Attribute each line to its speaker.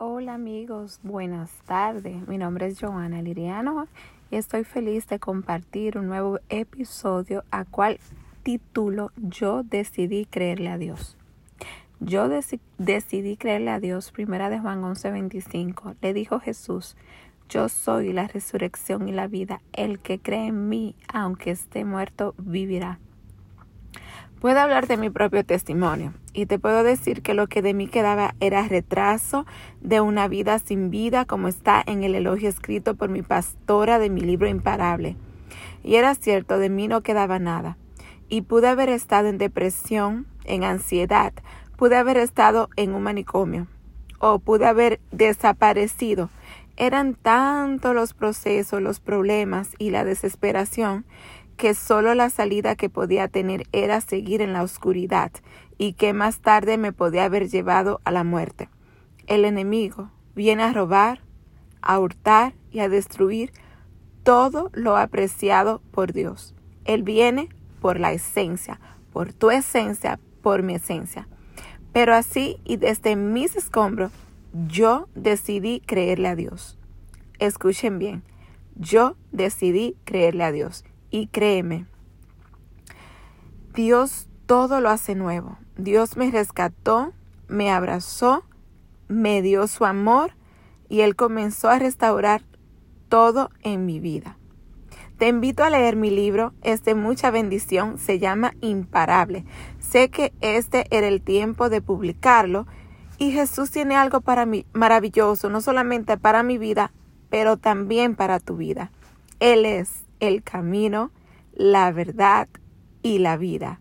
Speaker 1: Hola amigos, buenas tardes. Mi nombre es Joana Liriano y estoy feliz de compartir un nuevo episodio a cual título Yo decidí creerle a Dios. Yo decidí creerle a Dios, primera de Juan 11:25. Le dijo Jesús, yo soy la resurrección y la vida. El que cree en mí, aunque esté muerto, vivirá. Puedo hablar de mi propio testimonio y te puedo decir que lo que de mí quedaba era retraso de una vida sin vida, como está en el elogio escrito por mi pastora de mi libro Imparable. Y era cierto, de mí no quedaba nada. Y pude haber estado en depresión, en ansiedad, pude haber estado en un manicomio, o pude haber desaparecido. Eran tantos los procesos, los problemas y la desesperación que solo la salida que podía tener era seguir en la oscuridad y que más tarde me podía haber llevado a la muerte. El enemigo viene a robar, a hurtar y a destruir todo lo apreciado por Dios. Él viene por la esencia, por tu esencia, por mi esencia. Pero así y desde mis escombros, yo decidí creerle a Dios. Escuchen bien, yo decidí creerle a Dios. Y créeme, Dios todo lo hace nuevo. Dios me rescató, me abrazó, me dio su amor y Él comenzó a restaurar todo en mi vida. Te invito a leer mi libro, es de mucha bendición, se llama Imparable. Sé que este era el tiempo de publicarlo y Jesús tiene algo para mí maravilloso, no solamente para mi vida, pero también para tu vida. Él es el camino, la verdad y la vida.